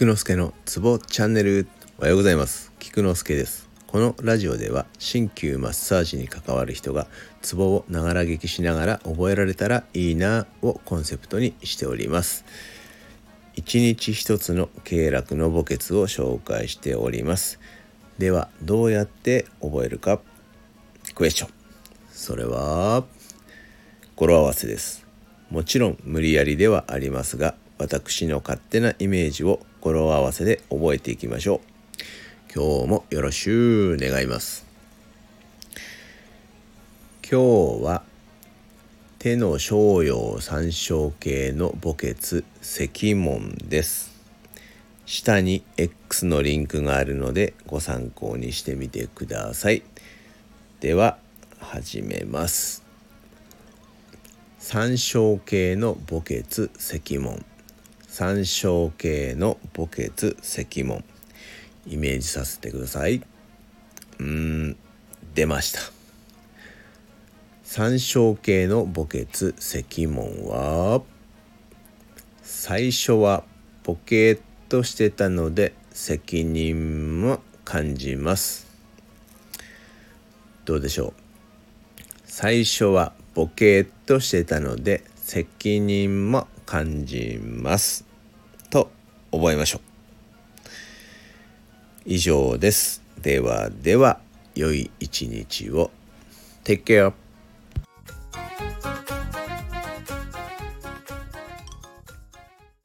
菊之助のツボチャンネル。おはようございます。菊之助です。このラジオでは鍼灸マッサージに関わる人がツボをながら聞きしながら覚えられたらいいなをコンセプトにしております。一日一つの経絡の墓穴を紹介しております。ではどうやって覚えるか。クエスチョン。それは語呂合わせです。もちろん無理やりではありますが私の勝手なイメージを語呂合わせで覚えていきましょう。今日もよろしゅう願います。今日は手の小葉三小形の墓穴石門です。下に X のリンクがあるのでご参考にしてみてください。では始めます。三小形の墓穴石門。三小形の墓穴石門。イメージさせてください。うん出ました。三小形の墓穴石門は最初はポケッとしてたので責任も感じます。どうでしょう？最初はボケっとしてたので責任も感じます。覚えましょう。以上です。ではでは良い一日を。Take care